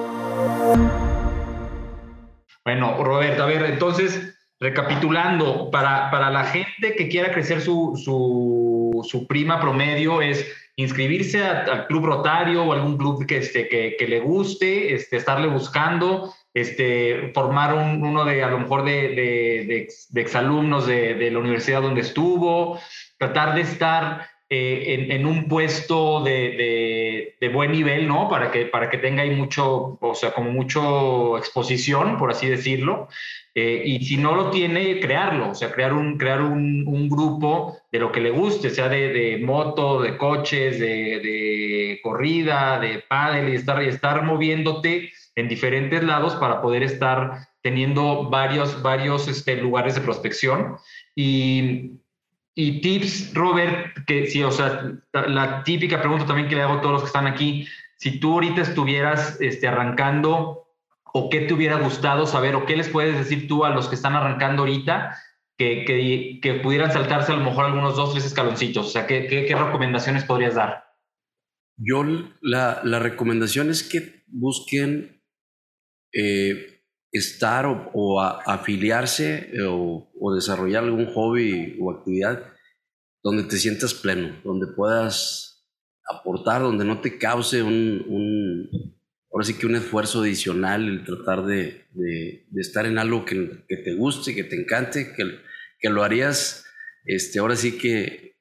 Bueno, Roberto, a ver, entonces, recapitulando, para, para la gente que quiera crecer su, su, su prima promedio es inscribirse al club rotario o algún club que, este, que, le guste, este, estarle buscando, este, formar un, uno de a lo mejor de, de, de, exalumnos de, de, la universidad donde estuvo, tratar de estar eh, en, un puesto de, buen nivel, ¿no? Para que, para que tenga ahí mucho, o sea, como mucho exposición, por así decirlo. Eh, y si no lo tiene, crearlo, o sea, crear un, crear un, un grupo de lo que le guste, sea de, moto, de coches, de, corrida, de pádel, y estar, y estar moviéndote en diferentes lados para poder estar teniendo varios, varios este, lugares de prospección. Y, y tips, Robert, que sí, o sea, la típica pregunta también que le hago a todos los que están aquí, si tú ahorita estuvieras este, arrancando, o qué te hubiera gustado saber, o qué les puedes decir tú a los que están arrancando ahorita, que, que, que pudieran saltarse a lo mejor algunos dos, tres escaloncitos, o sea, ¿qué, qué, recomendaciones podrías dar? Yo la, la recomendación es que busquen eh, estar o, afiliarse eh, o, desarrollar algún hobby o actividad donde te sientas pleno, donde puedas aportar, donde no te cause un, un ahora sí que un esfuerzo adicional el tratar de, de, estar en algo que, que, te guste, que te encante, que, que, lo harías, este, ahora sí que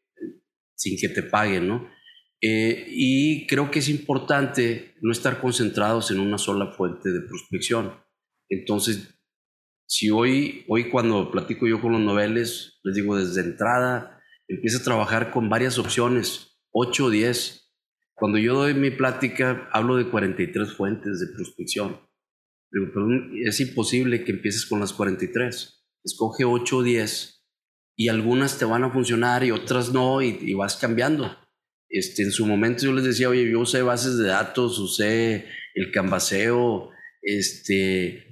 sin que te paguen, ¿no? Eh, y creo que es importante no estar concentrados en una sola fuente de prospección entonces, si hoy, hoy cuando platico yo con los noveles, les digo desde entrada, empieza a trabajar con varias opciones, 8 o 10. Cuando yo doy mi plática, hablo de 43 fuentes de prospección. pero es imposible que empieces con las 43. Escoge 8 o 10 y algunas te van a funcionar y otras no y, vas cambiando. Este, en su momento yo les decía, oye, yo usé bases de datos, usé el canvaseo, este,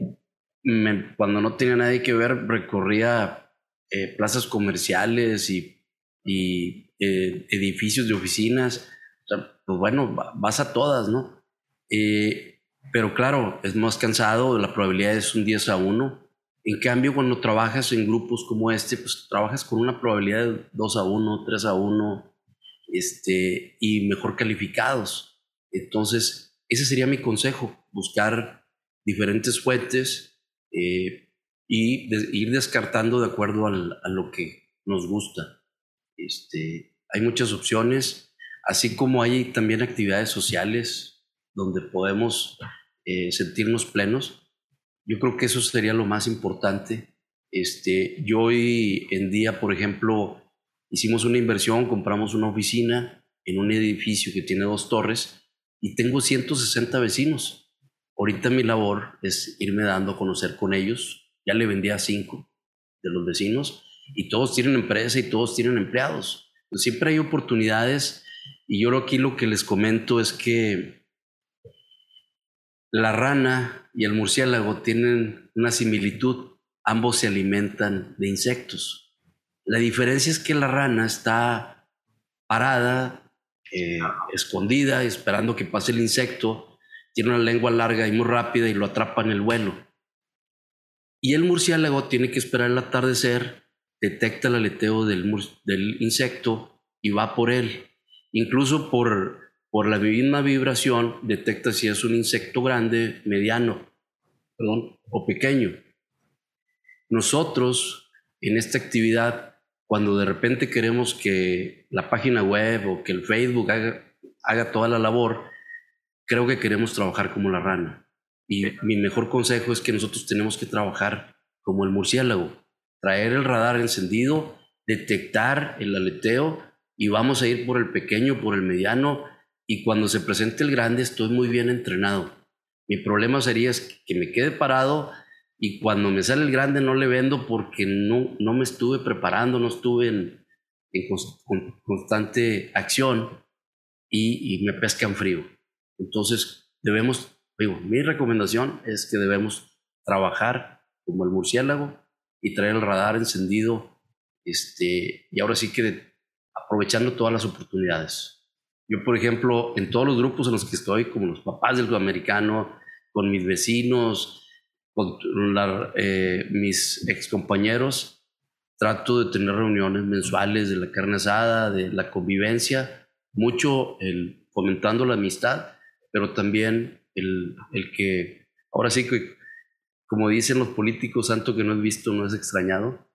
cuando no tenía nadie que ver, recorría eh, plazas comerciales y, y eh, edificios de oficinas. pues bueno, vas a todas, ¿no? Eh, pero claro, es más cansado, la probabilidad es un 10 a 1. En cambio, cuando trabajas en grupos como este, pues trabajas con una probabilidad de 2 a 1, 3 a 1, este, y mejor calificados. Entonces, ese sería mi consejo, buscar diferentes fuentes eh, y ir descartando de acuerdo a lo que nos gusta. Este, hay muchas opciones, así como hay también actividades sociales donde podemos eh, sentirnos plenos. Yo creo que eso sería lo más importante. Este, yo hoy en día, por ejemplo, hicimos una inversión, compramos una oficina en un edificio que tiene dos torres y tengo 160 vecinos. Ahorita mi labor es irme dando a conocer con ellos. Ya le vendí a cinco de los vecinos y todos tienen empresa y todos tienen empleados. Siempre hay oportunidades y yo aquí lo que les comento es que la rana y el murciélago tienen una similitud. Ambos se alimentan de insectos. La diferencia es que la rana está parada, eh, escondida, esperando que pase el insecto tiene una lengua larga y muy rápida y lo atrapa en el vuelo. Y el murciélago tiene que esperar el atardecer, detecta el aleteo del, insecto y va por él. Incluso por, por la misma vibración detecta si es un insecto grande, mediano o pequeño. Nosotros en esta actividad, cuando de repente queremos que la página web o que el Facebook haga, haga toda la labor, creo que queremos trabajar como la rana. Y mi mejor consejo es que nosotros tenemos que trabajar como el murciélago, traer el radar encendido, detectar el aleteo y vamos a ir por el pequeño, por el mediano y cuando se presente el grande estoy muy bien entrenado. Mi problema sería que me quede parado y cuando me sale el grande no le vendo porque no, no me estuve preparando, no estuve en, constante acción y, y me pescan frío. Entonces, debemos, digo, mi recomendación es que debemos trabajar como el murciélago y traer el radar encendido, este, y ahora sí que aprovechando todas las oportunidades. Yo, por ejemplo, en todos los grupos en los que estoy, como los papás del sudamericano, con mis vecinos, con eh, mis excompañeros, trato de tener reuniones mensuales de la carne asada, de la convivencia, mucho el, fomentando la amistad, pero también el, el que, ahora sí que, como dicen los políticos, santo que no es visto, no es extrañado,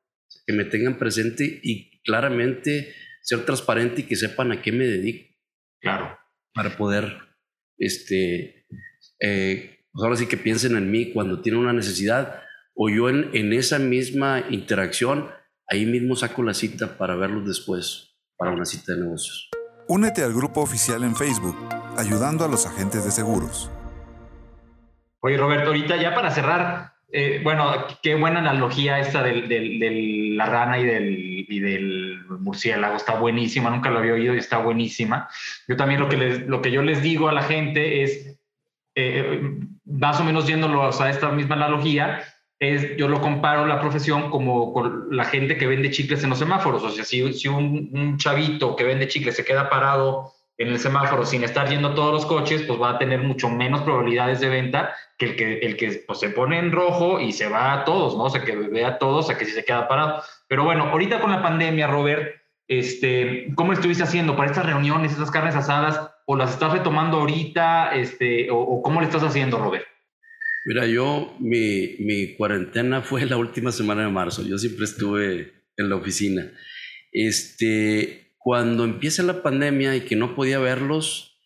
que me tengan presente y claramente ser transparente y que sepan a qué me dedico. Claro. Para poder, este, eh, pues ahora sí que piensen en mí cuando tienen una necesidad o yo en, en esa misma interacción, ahí mismo saco la cita para verlos después, para una cita de negocios. Únete al grupo oficial en Facebook, ayudando a los agentes de seguros. Oye, Roberto, ahorita ya para cerrar, eh, bueno, qué buena analogía esta de la rana y del, del, murciélago, está buenísima, nunca lo había oído y está buenísima. Yo también lo que, lo que yo les digo a la gente es, eh, más o menos yéndolo a esta misma analogía, es, yo lo comparo la profesión como con la gente que vende chicles en los semáforos. O sea, si, si un, chavito que vende chicles se queda parado en el semáforo sin estar yendo todos los coches, pues va a tener mucho menos probabilidades de venta que el que, el que pues, se pone en rojo y se va a todos, ¿no? O sea, que ve a todos, a que si se queda parado. Pero bueno, ahorita con la pandemia, Robert, este, ¿cómo estuviste haciendo para estas reuniones, estas carnes asadas? ¿O las estás retomando ahorita? Este, o, cómo le estás haciendo, Robert? Mira, yo, mi, mi cuarentena fue la última semana de marzo. Yo siempre estuve en la oficina. Este, cuando empieza la pandemia y que no podía verlos,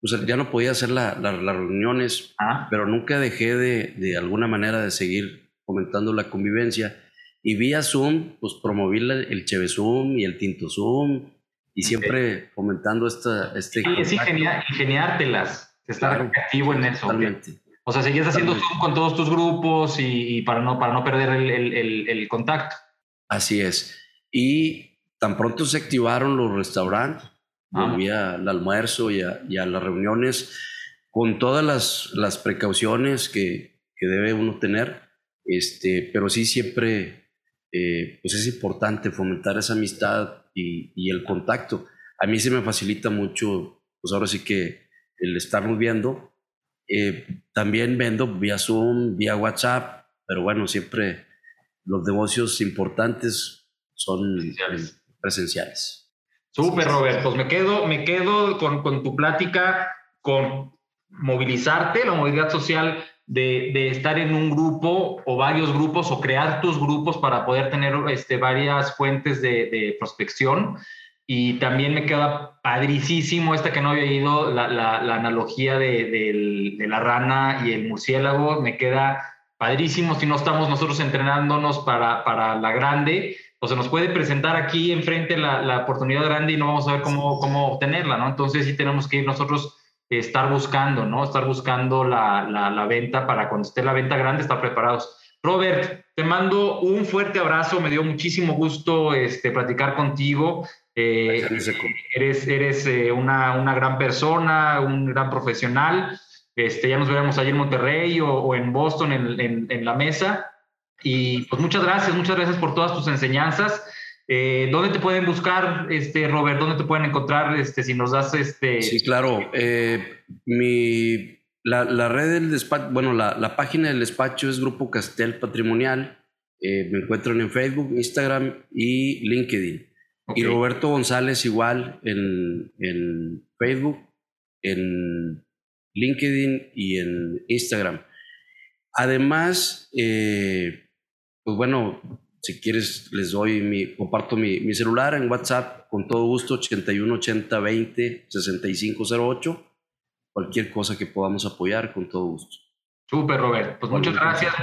pues ya no podía hacer las reuniones, ah. pero nunca dejé de, de alguna manera de seguir comentando la convivencia. Y vía Zoom, pues promoví el Cheve Zoom y el Tinto Zoom y siempre comentando esta, este... Sí, es ingeniártelas, estar activo en eso. Totalmente. O sea, seguías haciendo Zoom con todos tus grupos y, para, no, para no perder el, el, el contacto. Así es. Y tan pronto se activaron los restaurantes, ah. volví al almuerzo y a, las reuniones con todas las, las precauciones que, que, debe uno tener, este, pero sí siempre eh, pues es importante fomentar esa amistad y, y, el contacto. A mí se me facilita mucho, pues ahora sí que el estarnos viendo. Eh, también vendo vía Zoom, vía WhatsApp, pero bueno, siempre los negocios importantes son presenciales. Súper, Robert. Pues me quedo, me quedo con, con, tu plática, con movilizarte, la movilidad social de, de, estar en un grupo o varios grupos o crear tus grupos para poder tener este, varias fuentes de, de prospección. Y también me queda padricísimo esta que no había ido, la, la, la analogía de, de, la rana y el murciélago. Me queda padrísimo si no estamos nosotros entrenándonos para, para la grande o se nos puede presentar aquí enfrente la, la, oportunidad grande y no vamos a ver cómo, cómo obtenerla, ¿no? Entonces sí tenemos que ir nosotros estar buscando, ¿no? Estar buscando la, la, venta para cuando esté la venta grande, estar preparados. Robert, te mando un fuerte abrazo, me dio muchísimo gusto este, platicar contigo. Eh, eres eres eh, una, una, gran persona, un gran profesional. Este, ya nos veremos allí en Monterrey o, o en Boston en, en, en la mesa. Y pues muchas gracias, muchas gracias por todas tus enseñanzas. Eh, ¿Dónde te pueden buscar, este, Robert? ¿Dónde te pueden encontrar este, si nos das este... Sí, claro. Mi, la, la, red del despacho, bueno, la, la, página del despacho es Grupo Castel Patrimonial. Me encuentran en Facebook, Instagram y LinkedIn. Y Roberto González igual en, en Facebook, en LinkedIn y en Instagram. Además, eh, pues bueno, si quieres, les doy mi, comparto mi, mi celular en WhatsApp con todo gusto, 81 80 20 6508. Cualquier cosa que podamos apoyar, con todo gusto. Súper, Robert. Pues muchas gracias.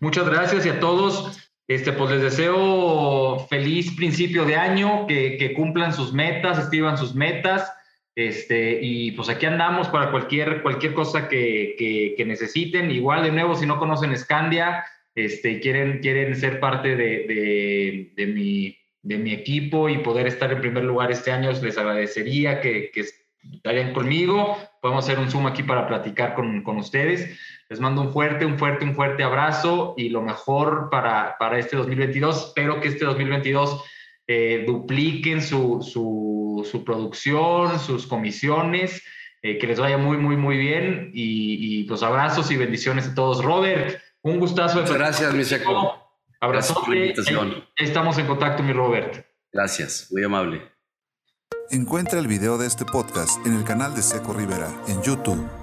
Muchas gracias y a todos. Este, pues les deseo feliz principio de año, que, cumplan sus metas, escriban sus metas. Este, y pues aquí andamos para cualquier, cualquier cosa que, que, que necesiten. Igual, de nuevo, si no conocen Scandia, este, quieren, quieren ser parte de, de, mi, de mi equipo y poder estar en primer lugar este año, les agradecería que, que estarían conmigo. Podemos hacer un Zoom aquí para platicar con, con, ustedes. Les mando un fuerte, un fuerte, un fuerte abrazo y lo mejor para, para este 2022. Espero que este 2022 eh, dupliquen su, su, su, producción, sus comisiones, eh, que les vaya muy, muy, muy bien y, y, los abrazos y bendiciones a todos. Robert, un gustazo. Muchas gracias, mi seco. Abrazo. Estamos en contacto, mi Robert. Gracias, muy amable. Encuentra el video de este podcast en el canal de Seco Rivera en YouTube.